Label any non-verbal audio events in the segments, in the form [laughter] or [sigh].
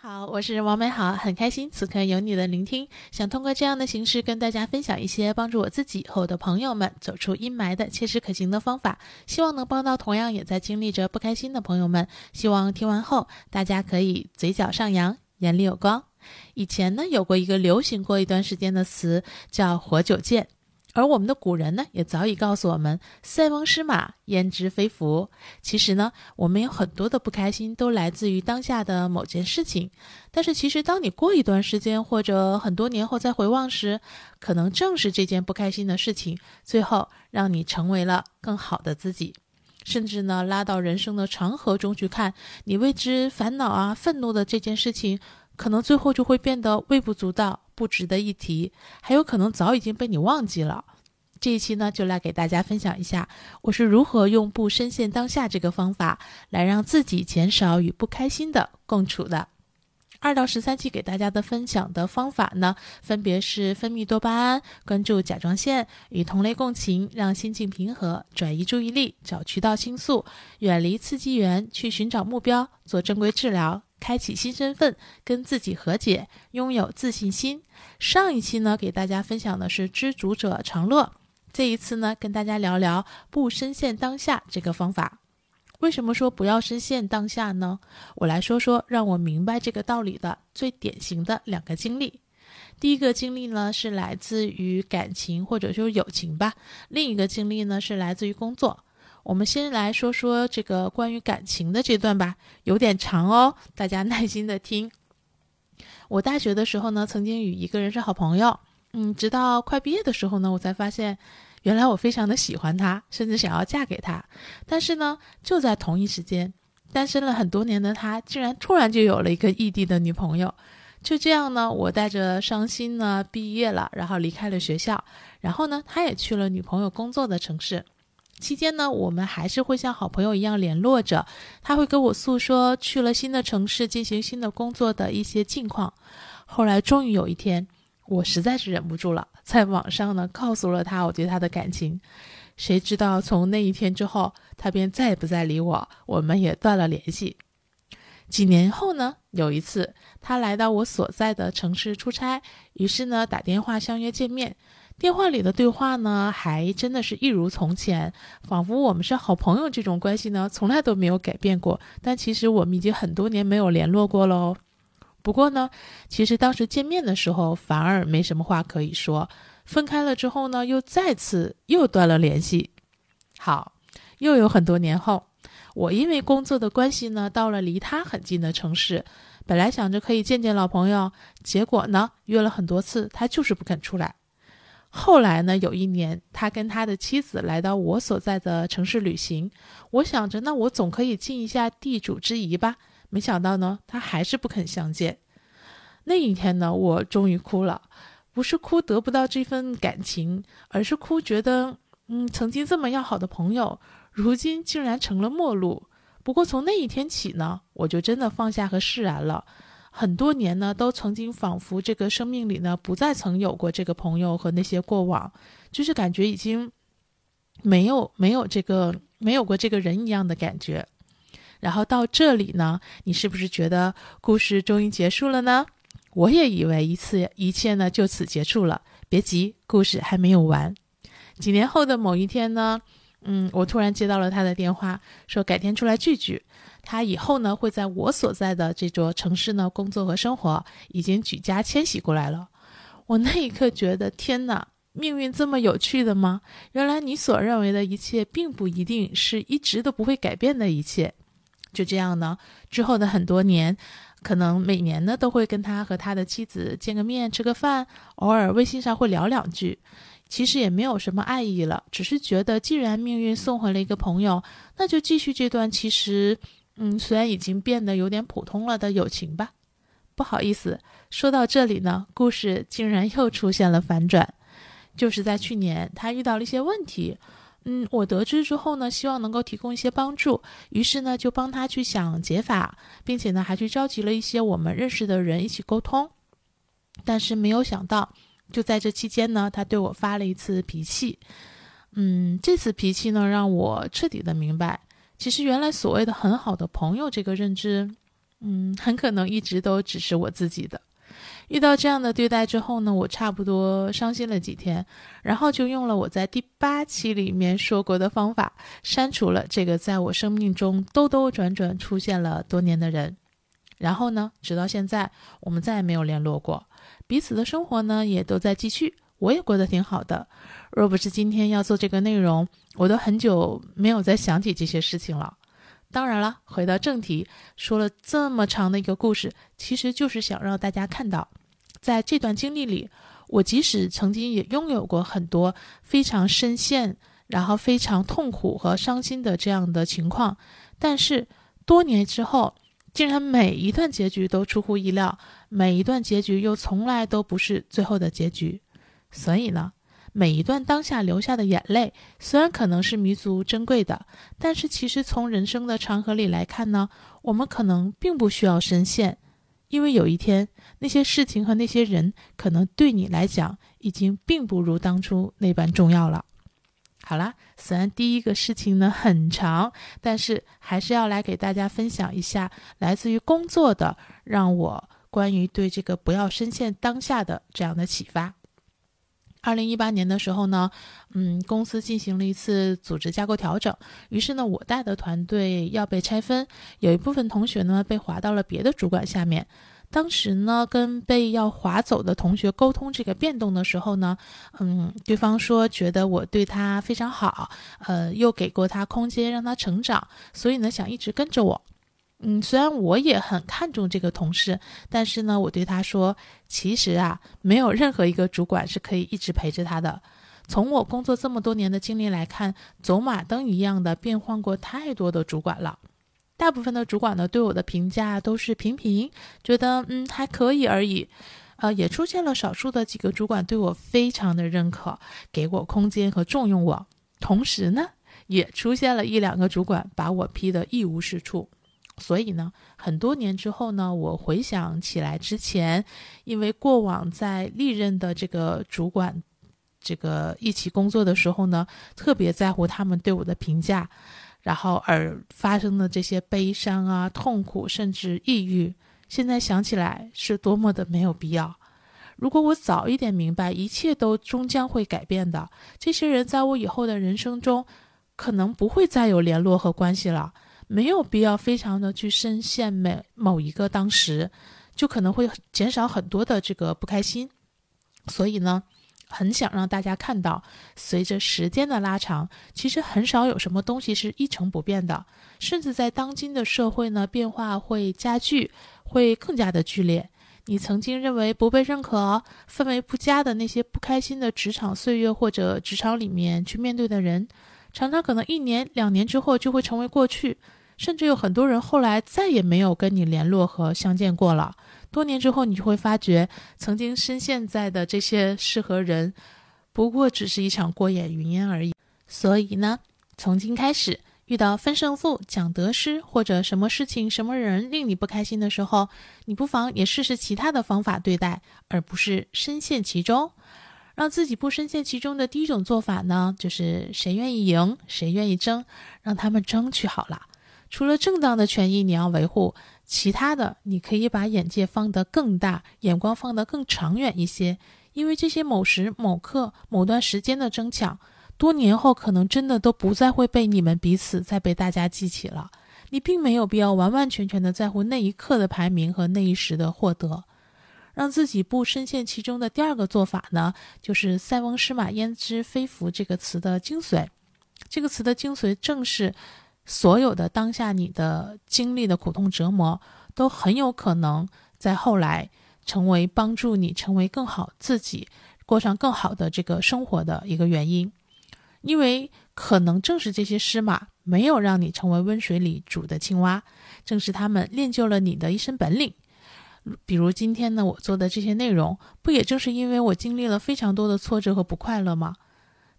好，我是王美好，很开心此刻有你的聆听。想通过这样的形式跟大家分享一些帮助我自己和我的朋友们走出阴霾的切实可行的方法，希望能帮到同样也在经历着不开心的朋友们。希望听完后大家可以嘴角上扬，眼里有光。以前呢，有过一个流行过一段时间的词叫“活久见”。而我们的古人呢，也早已告诉我们：“塞翁失马，焉知非福。”其实呢，我们有很多的不开心，都来自于当下的某件事情。但是，其实当你过一段时间或者很多年后再回望时，可能正是这件不开心的事情，最后让你成为了更好的自己。甚至呢，拉到人生的长河中去看，你为之烦恼啊、愤怒的这件事情，可能最后就会变得微不足道。不值得一提，还有可能早已经被你忘记了。这一期呢，就来给大家分享一下，我是如何用不深陷当下这个方法，来让自己减少与不开心的共处的。二到十三期给大家的分享的方法呢，分别是分泌多巴胺、关注甲状腺、与同类共情、让心境平和、转移注意力、找渠道倾诉、远离刺激源、去寻找目标、做正规治疗。开启新身份，跟自己和解，拥有自信心。上一期呢，给大家分享的是知足者常乐。这一次呢，跟大家聊聊不深陷当下这个方法。为什么说不要深陷当下呢？我来说说让我明白这个道理的最典型的两个经历。第一个经历呢，是来自于感情或者说友情吧；另一个经历呢，是来自于工作。我们先来说说这个关于感情的这段吧，有点长哦，大家 [laughs] 耐心的听。我大学的时候呢，曾经与一个人是好朋友，嗯，直到快毕业的时候呢，我才发现，原来我非常的喜欢他，甚至想要嫁给他。但是呢，就在同一时间，单身了很多年的他，竟然突然就有了一个异地的女朋友。就这样呢，我带着伤心呢毕业了，然后离开了学校，然后呢，他也去了女朋友工作的城市。期间呢，我们还是会像好朋友一样联络着。他会跟我诉说去了新的城市进行新的工作的一些近况。后来终于有一天，我实在是忍不住了，在网上呢告诉了他我对他的感情。谁知道从那一天之后，他便再也不再理我，我们也断了联系。几年后呢，有一次他来到我所在的城市出差，于是呢打电话相约见面。电话里的对话呢，还真的是一如从前，仿佛我们是好朋友。这种关系呢，从来都没有改变过。但其实我们已经很多年没有联络过喽。不过呢，其实当时见面的时候反而没什么话可以说，分开了之后呢，又再次又断了联系。好，又有很多年后，我因为工作的关系呢，到了离他很近的城市，本来想着可以见见老朋友，结果呢，约了很多次，他就是不肯出来。后来呢？有一年，他跟他的妻子来到我所在的城市旅行。我想着，那我总可以尽一下地主之谊吧。没想到呢，他还是不肯相见。那一天呢，我终于哭了，不是哭得不到这份感情，而是哭觉得，嗯，曾经这么要好的朋友，如今竟然成了陌路。不过从那一天起呢，我就真的放下和释然了。很多年呢，都曾经仿佛这个生命里呢，不再曾有过这个朋友和那些过往，就是感觉已经没有没有这个没有过这个人一样的感觉。然后到这里呢，你是不是觉得故事终于结束了呢？我也以为一次一切呢就此结束了。别急，故事还没有完。几年后的某一天呢，嗯，我突然接到了他的电话，说改天出来聚聚。他以后呢会在我所在的这座城市呢工作和生活，已经举家迁徙过来了。我那一刻觉得，天哪，命运这么有趣的吗？原来你所认为的一切，并不一定是一直都不会改变的一切。就这样呢，之后的很多年，可能每年呢都会跟他和他的妻子见个面，吃个饭，偶尔微信上会聊两句。其实也没有什么爱意了，只是觉得，既然命运送回了一个朋友，那就继续这段其实。嗯，虽然已经变得有点普通了的友情吧，不好意思，说到这里呢，故事竟然又出现了反转。就是在去年，他遇到了一些问题，嗯，我得知之后呢，希望能够提供一些帮助，于是呢，就帮他去想解法，并且呢，还去召集了一些我们认识的人一起沟通。但是没有想到，就在这期间呢，他对我发了一次脾气，嗯，这次脾气呢，让我彻底的明白。其实，原来所谓的很好的朋友这个认知，嗯，很可能一直都只是我自己的。遇到这样的对待之后呢，我差不多伤心了几天，然后就用了我在第八期里面说过的方法，删除了这个在我生命中兜兜转转出现了多年的人。然后呢，直到现在，我们再也没有联络过，彼此的生活呢也都在继续，我也过得挺好的。若不是今天要做这个内容，我都很久没有再想起这些事情了。当然了，回到正题，说了这么长的一个故事，其实就是想让大家看到。在这段经历里，我即使曾经也拥有过很多非常深陷，然后非常痛苦和伤心的这样的情况，但是多年之后，竟然每一段结局都出乎意料，每一段结局又从来都不是最后的结局。所以呢，每一段当下流下的眼泪，虽然可能是弥足珍贵的，但是其实从人生的长河里来看呢，我们可能并不需要深陷。因为有一天，那些事情和那些人，可能对你来讲，已经并不如当初那般重要了。好啦，虽然第一个事情呢很长，但是还是要来给大家分享一下来自于工作的，让我关于对这个不要深陷当下的这样的启发。二零一八年的时候呢，嗯，公司进行了一次组织架构调整，于是呢，我带的团队要被拆分，有一部分同学呢被划到了别的主管下面。当时呢，跟被要划走的同学沟通这个变动的时候呢，嗯，对方说觉得我对他非常好，呃，又给过他空间让他成长，所以呢，想一直跟着我。嗯，虽然我也很看重这个同事，但是呢，我对他说，其实啊，没有任何一个主管是可以一直陪着他的。从我工作这么多年的经历来看，走马灯一样的变换过太多的主管了。大部分的主管呢，对我的评价都是平平，觉得嗯还可以而已。呃，也出现了少数的几个主管对我非常的认可，给我空间和重用我。同时呢，也出现了一两个主管把我批得一无是处。所以呢，很多年之后呢，我回想起来之前，因为过往在历任的这个主管，这个一起工作的时候呢，特别在乎他们对我的评价，然后而发生的这些悲伤啊、痛苦，甚至抑郁，现在想起来是多么的没有必要。如果我早一点明白，一切都终将会改变的，这些人在我以后的人生中，可能不会再有联络和关系了。没有必要非常的去深陷每某一个当时，就可能会减少很多的这个不开心。所以呢，很想让大家看到，随着时间的拉长，其实很少有什么东西是一成不变的。甚至在当今的社会呢，变化会加剧，会更加的剧烈。你曾经认为不被认可、氛围不佳的那些不开心的职场岁月，或者职场里面去面对的人，常常可能一年、两年之后就会成为过去。甚至有很多人后来再也没有跟你联络和相见过了。多年之后，你就会发觉，曾经深陷在的这些事和人，不过只是一场过眼云烟而已。所以呢，从今开始，遇到分胜负、讲得失，或者什么事情、什么人令你不开心的时候，你不妨也试试其他的方法对待，而不是深陷其中。让自己不深陷其中的第一种做法呢，就是谁愿意赢，谁愿意争，让他们争取好了。除了正当的权益你要维护，其他的你可以把眼界放得更大，眼光放得更长远一些。因为这些某时某刻某段时间的争抢，多年后可能真的都不再会被你们彼此再被大家记起了。你并没有必要完完全全的在乎那一刻的排名和那一时的获得。让自己不深陷其中的第二个做法呢，就是“塞翁失马焉知非福”这个词的精髓。这个词的精髓正是。所有的当下，你的经历的苦痛折磨，都很有可能在后来成为帮助你成为更好自己、过上更好的这个生活的一个原因。因为可能正是这些狮马没有让你成为温水里煮的青蛙，正是他们练就了你的一身本领。比如今天呢，我做的这些内容，不也正是因为我经历了非常多的挫折和不快乐吗？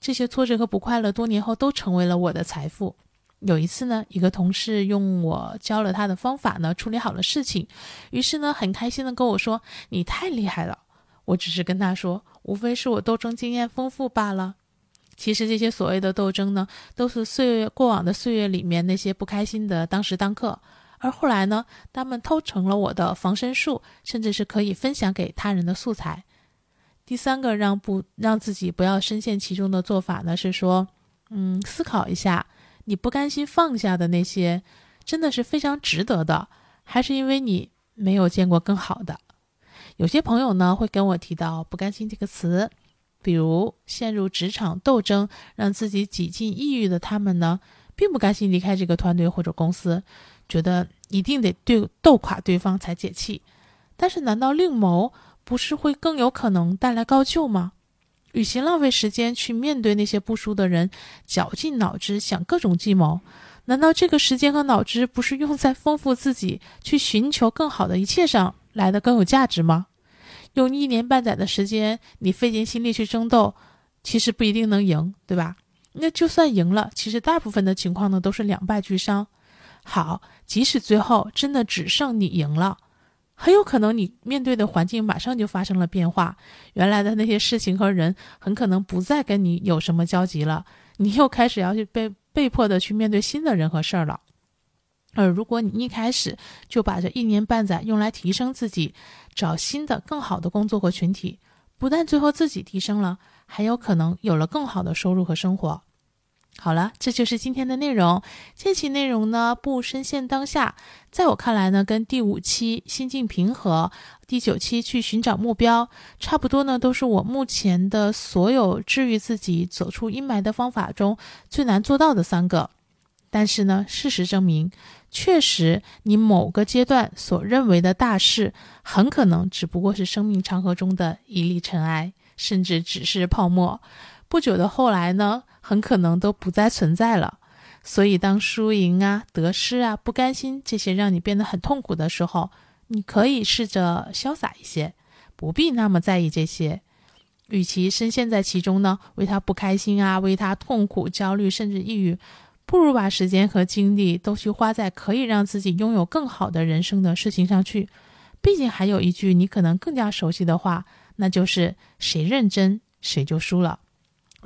这些挫折和不快乐，多年后都成为了我的财富。有一次呢，一个同事用我教了他的方法呢，处理好了事情，于是呢，很开心的跟我说：“你太厉害了。”我只是跟他说：“无非是我斗争经验丰富罢了。”其实这些所谓的斗争呢，都是岁月过往的岁月里面那些不开心的当时当刻，而后来呢，他们偷成了我的防身术，甚至是可以分享给他人的素材。第三个让不让自己不要深陷其中的做法呢，是说，嗯，思考一下，你不甘心放下的那些，真的是非常值得的，还是因为你没有见过更好的？有些朋友呢会跟我提到“不甘心”这个词，比如陷入职场斗争，让自己几近抑郁的他们呢，并不甘心离开这个团队或者公司。觉得一定得对斗垮对方才解气，但是难道另谋不是会更有可能带来高就吗？与其浪费时间去面对那些不熟的人，绞尽脑汁想各种计谋，难道这个时间和脑汁不是用在丰富自己、去寻求更好的一切上来的更有价值吗？用一年半载的时间，你费尽心力去争斗，其实不一定能赢，对吧？那就算赢了，其实大部分的情况呢，都是两败俱伤。好，即使最后真的只剩你赢了，很有可能你面对的环境马上就发生了变化，原来的那些事情和人很可能不再跟你有什么交集了，你又开始要去被被迫的去面对新的人和事儿了。而如果你一开始就把这一年半载用来提升自己，找新的更好的工作和群体，不但最后自己提升了，还有可能有了更好的收入和生活。好了，这就是今天的内容。这期内容呢，不深陷当下，在我看来呢，跟第五期心境平和、第九期去寻找目标差不多呢，都是我目前的所有治愈自己、走出阴霾的方法中最难做到的三个。但是呢，事实证明，确实你某个阶段所认为的大事，很可能只不过是生命长河中的一粒尘埃，甚至只是泡沫。不久的后来呢？很可能都不再存在了，所以当输赢啊、得失啊、不甘心这些让你变得很痛苦的时候，你可以试着潇洒一些，不必那么在意这些。与其深陷在其中呢，为他不开心啊，为他痛苦、焦虑甚至抑郁，不如把时间和精力都去花在可以让自己拥有更好的人生的事情上去。毕竟还有一句你可能更加熟悉的话，那就是“谁认真谁就输了”。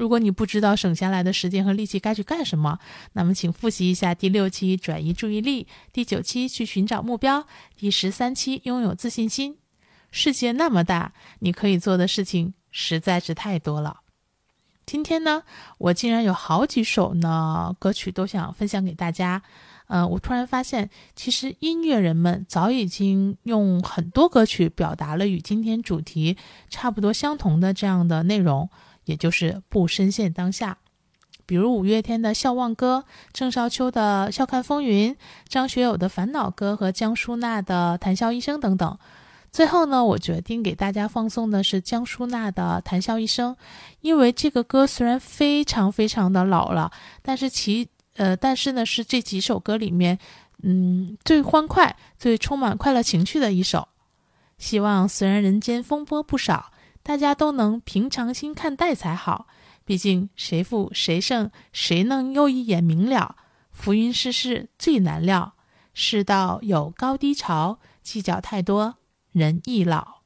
如果你不知道省下来的时间和力气该去干什么，那么请复习一下第六期转移注意力，第九期去寻找目标，第十三期拥有自信心。世界那么大，你可以做的事情实在是太多了。今天呢，我竟然有好几首呢歌曲都想分享给大家。嗯，我突然发现，其实音乐人们早已经用很多歌曲表达了与今天主题差不多相同的这样的内容。也就是不深陷当下，比如五月天的《笑忘歌》，郑少秋的《笑看风云》，张学友的《烦恼歌》和江淑娜的《谈笑一生》等等。最后呢，我决定给大家放送的是江淑娜的《谈笑一生》，因为这个歌虽然非常非常的老了，但是其呃，但是呢是这几首歌里面，嗯，最欢快、最充满快乐情绪的一首。希望虽然人间风波不少。大家都能平常心看待才好，毕竟谁负谁胜，谁能又一眼明了？浮云世事最难料，世道有高低潮，计较太多，人易老。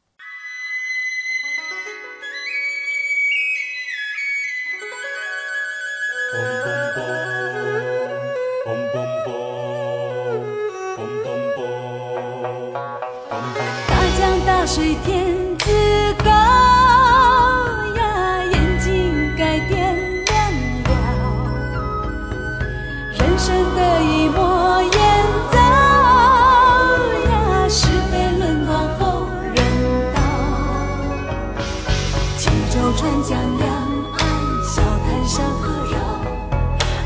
三江两岸，笑谈山河绕；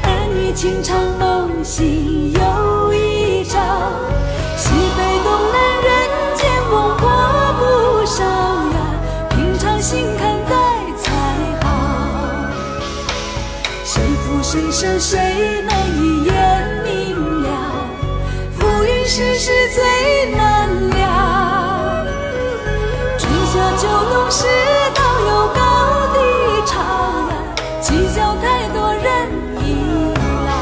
儿女情长梦醒又一朝，西北东南人间风波不少呀，平常心看待才好。谁负谁胜谁能一眼明了？浮云世事最难料。春夏秋冬世计较太多人易老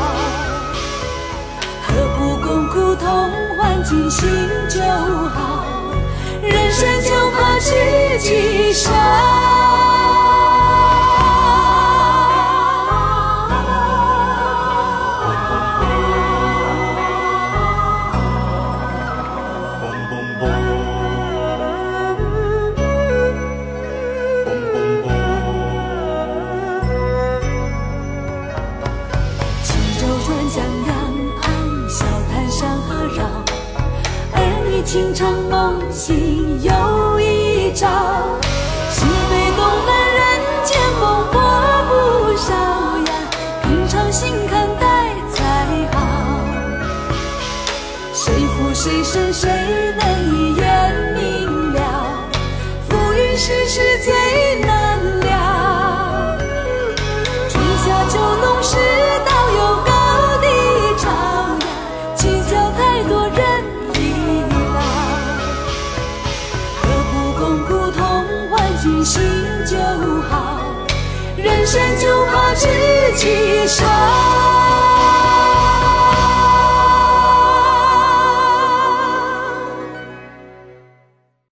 何不共苦同欢尽心就好人生就怕知己少生梦醒又一朝，西北东南人间风波不少呀，平常心看待才好。谁负谁胜谁能一眼明了？浮云世事最自？己少。